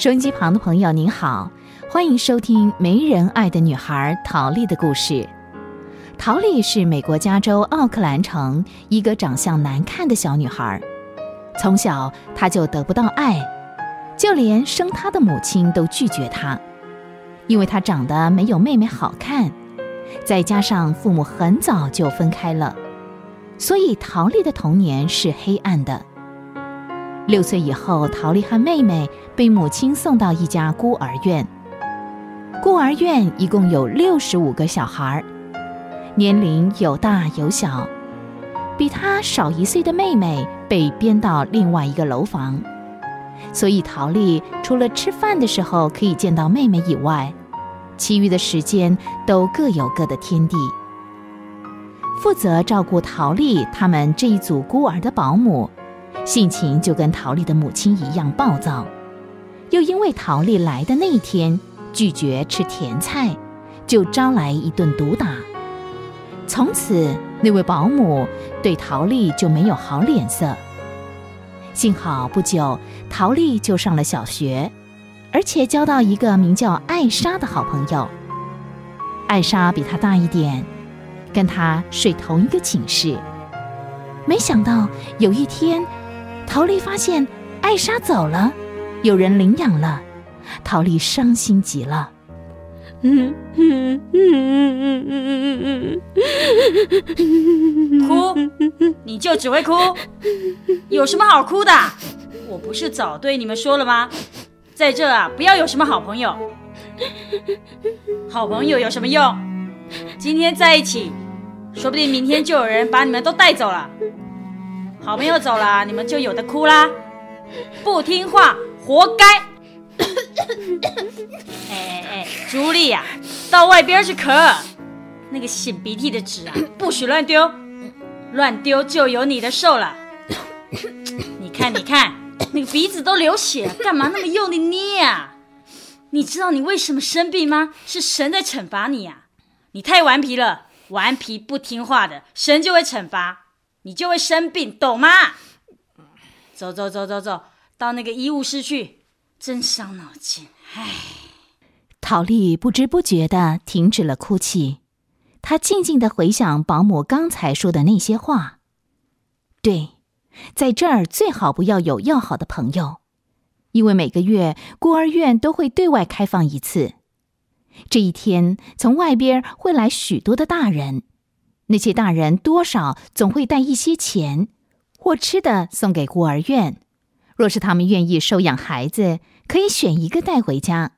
收音机旁的朋友您好，欢迎收听《没人爱的女孩》陶丽的故事。陶丽是美国加州奥克兰城一个长相难看的小女孩，从小她就得不到爱，就连生她的母亲都拒绝她，因为她长得没有妹妹好看，再加上父母很早就分开了，所以陶丽的童年是黑暗的。六岁以后，陶丽和妹妹被母亲送到一家孤儿院。孤儿院一共有六十五个小孩，年龄有大有小。比她少一岁的妹妹被编到另外一个楼房，所以陶丽除了吃饭的时候可以见到妹妹以外，其余的时间都各有各的天地。负责照顾陶丽他们这一组孤儿的保姆。性情就跟陶丽的母亲一样暴躁，又因为陶丽来的那一天拒绝吃甜菜，就招来一顿毒打。从此，那位保姆对陶丽就没有好脸色。幸好不久，陶丽就上了小学，而且交到一个名叫艾莎的好朋友。艾莎比她大一点，跟她睡同一个寝室。没想到有一天。陶丽发现艾莎走了，有人领养了，陶丽伤心极了。嗯嗯嗯嗯嗯嗯哭，你就只会哭，有什么好哭的？我不是早对你们说了吗？在这啊，不要有什么好朋友。好朋友有什么用？今天在一起，说不定明天就有人把你们都带走了。好朋友走了，你们就有的哭啦！不听话，活该！哎哎哎，朱莉呀，到外边去咳。那个擤鼻涕的纸啊，不许乱丢，乱丢就有你的受了。你看，你看，那个鼻子都流血，干嘛那么用力捏啊？你知道你为什么生病吗？是神在惩罚你呀！你太顽皮了，顽皮不听话的，神就会惩罚。你就会生病，懂吗？走走走走走，到那个医务室去，真伤脑筋。唉，陶丽不知不觉的停止了哭泣，她静静的回想保姆刚才说的那些话。对，在这儿最好不要有要好的朋友，因为每个月孤儿院都会对外开放一次，这一天从外边会来许多的大人。那些大人多少总会带一些钱或吃的送给孤儿院，若是他们愿意收养孩子，可以选一个带回家。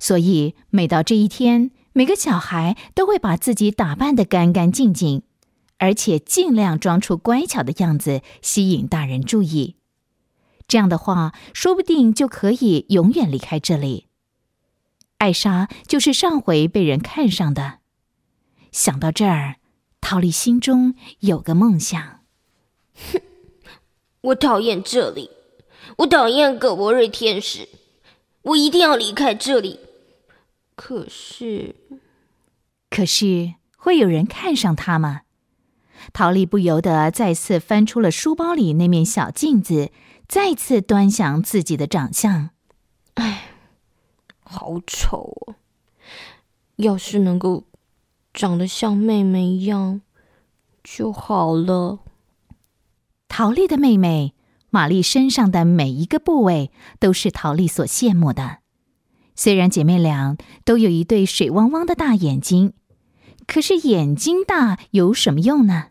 所以每到这一天，每个小孩都会把自己打扮得干干净净，而且尽量装出乖巧的样子，吸引大人注意。这样的话，说不定就可以永远离开这里。艾莎就是上回被人看上的。想到这儿。陶丽心中有个梦想。哼，我讨厌这里，我讨厌葛博瑞天使，我一定要离开这里。可是，可是会有人看上他吗？陶丽不由得再次翻出了书包里那面小镜子，再次端详自己的长相。唉，好丑哦！要是能够……长得像妹妹一样就好了。陶丽的妹妹玛丽身上的每一个部位都是陶丽所羡慕的。虽然姐妹俩都有一对水汪汪的大眼睛，可是眼睛大有什么用呢？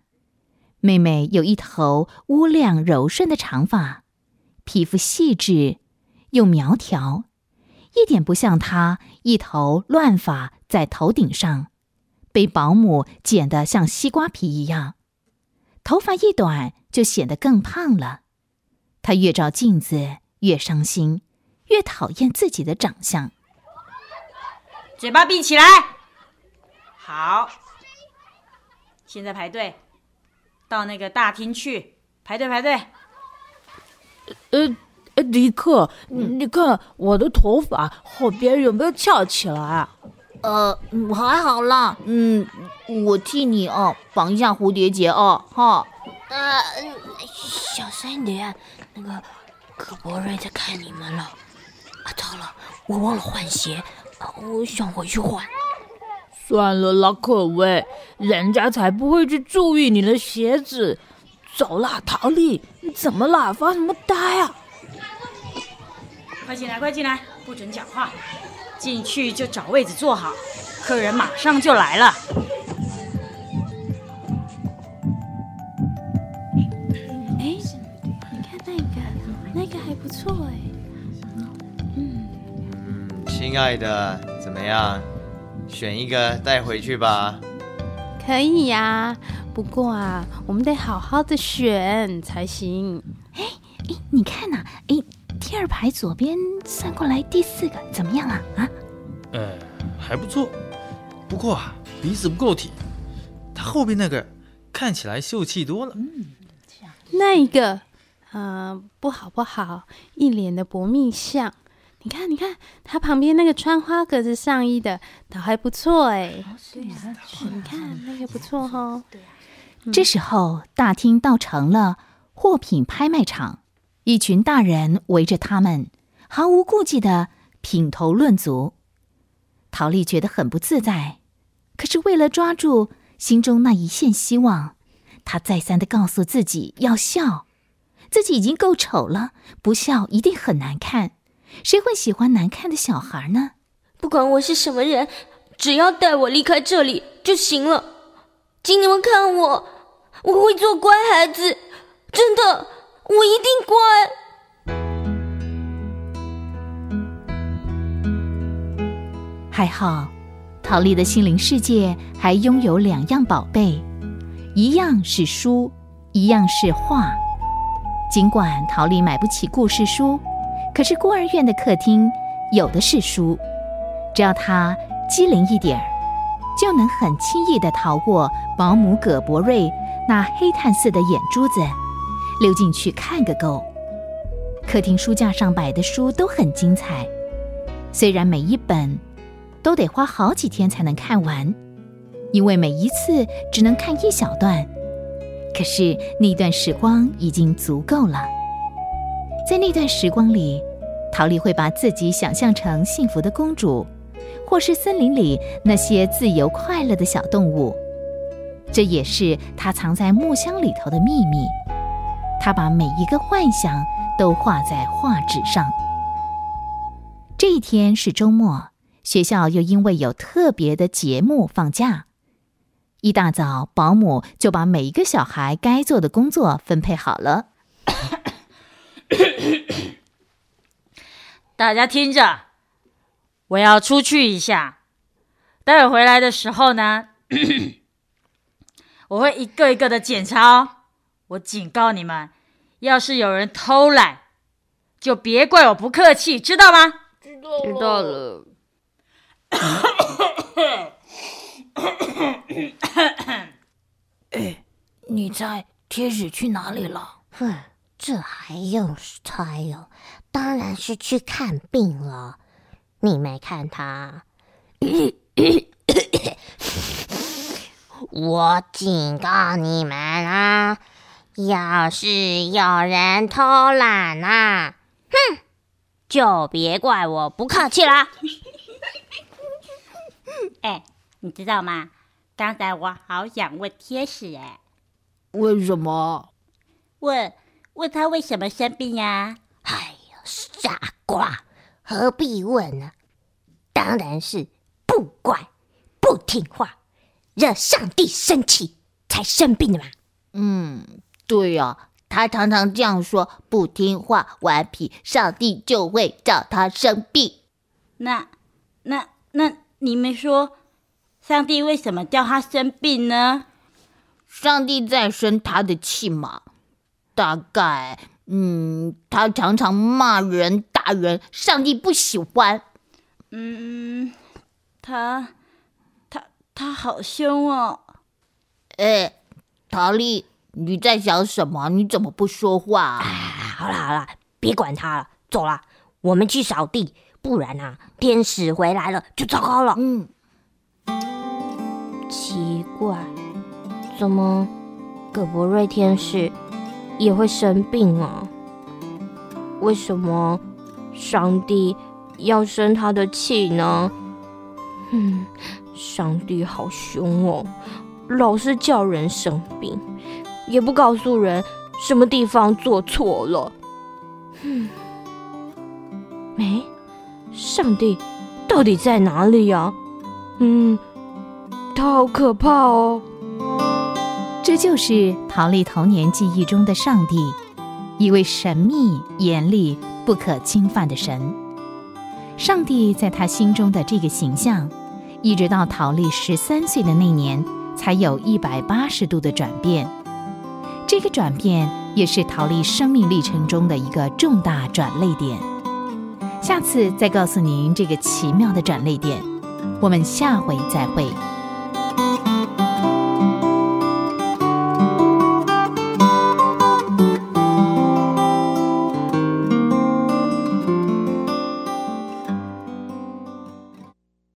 妹妹有一头乌亮柔顺的长发，皮肤细致又苗条，一点不像她一头乱发在头顶上。被保姆剪得像西瓜皮一样，头发一短就显得更胖了。他越照镜子越伤心，越讨厌自己的长相。嘴巴闭起来，好。现在排队，到那个大厅去排队排队。呃呃，迪克，你看我的头发后边有没有翘起来？呃，还好啦，嗯，我替你哦绑一下蝴蝶结哦，哈。呃，小声点，那个葛博瑞在看你们了。啊，糟了，我忘了换鞋，啊我想回去换。算了啦，可威，人家才不会去注意你的鞋子。走啦，陶丽，你怎么啦？发什么呆啊？快进来，快进来，不准讲话。进去就找位子坐好，客人马上就来了。哎，你看那个，那个还不错哎。亲爱的，怎么样？选一个带回去吧。可以呀、不过啊，我们得好好的选才行。哎，你看呐、哎，第二排左边算过来第四个怎么样啊？啊，呃，还不错，不过啊，鼻子不够挺。他后边那个看起来秀气多了。嗯那一个，啊，不好不好，一脸的薄命相。你看，你看，他旁边那个穿花格子上衣的，倒还不错哎。对呀、你看那个不错哈、这时候大厅倒成了货品拍卖场，一群大人围着他们，毫无顾忌的品头论足。陶丽觉得很不自在，可是为了抓住心中那一线希望，她再三的告诉自己要笑，自己已经够丑了，不笑一定很难看。谁会喜欢难看的小孩呢？不管我是什么人，只要带我离开这里就行了。请你们看我，我会做乖孩子，真的，我一定乖。还好，陶丽的心灵世界还拥有两样宝贝，一样是书，一样是画。尽管陶丽买不起故事书，可是孤儿院的客厅有的是书，只要她机灵一点儿，就能很轻易地逃过保姆葛博瑞那黑炭似的眼珠子，溜进去看个够。客厅书架上摆的书都很精彩，虽然每一本都得花好几天才能看完，因为每一次只能看一小段。可是那段时光已经足够了。在那段时光里，陶丽会把自己想象成幸福的公主，或是森林里那些自由快乐的小动物。这也是她藏在木箱里头的秘密。他把每一个幻想都画在画纸上。这一天是周末，学校又因为有特别的节目放假。一大早，保姆就把每一个小孩该做的工作分配好了。大家听着，我要出去一下。待会回来的时候呢，我会一个一个的检查哦。我警告你们，要是有人偷懒，就别怪我不客气，知道吗？知道了。你猜天使去哪里了？哼，这还用猜哦？当然是去看病了。你没看他？我警告你们啊！要是有人偷懒啊，哼，就别怪我不客气啦。哎，你知道吗？刚才我好想问天使哎，为什么？问问他为什么生病呀、哎呀，傻瓜，何必问呢？当然是不乖、不听话，惹上帝生气才生病的嘛。嗯，对呀、他常常这样说：不听话、顽皮，上帝就会叫他生病。那那那你们说，上帝为什么叫他生病呢？上帝在生他的气嘛？大概，嗯，他常常骂人、打人，上帝不喜欢。嗯，他他他好凶哦。哎，陶丽，你在想什么？你怎么不说话、啊？好啦好啦，别管他了，走啦，我们去扫地，不然啊，天使回来了就糟糕了。嗯，奇怪，怎么葛博瑞天使也会生病啊？为什么上帝要生他的气呢？嗯，上帝好凶哦，老是叫人生病，也不告诉人什么地方做错了。嗯，没，上帝到底在哪里呀？嗯，他好可怕哦。这就是陶丽童年记忆中的上帝，一位神秘、严厉、不可侵犯的神。上帝在他心中的这个形象，一直到陶丽十三岁的那年，才有一百八十度的转变。这个转变也是陶丽生命历程中的一个重大转泪点。下次再告诉您这个奇妙的转泪点。我们下回再会。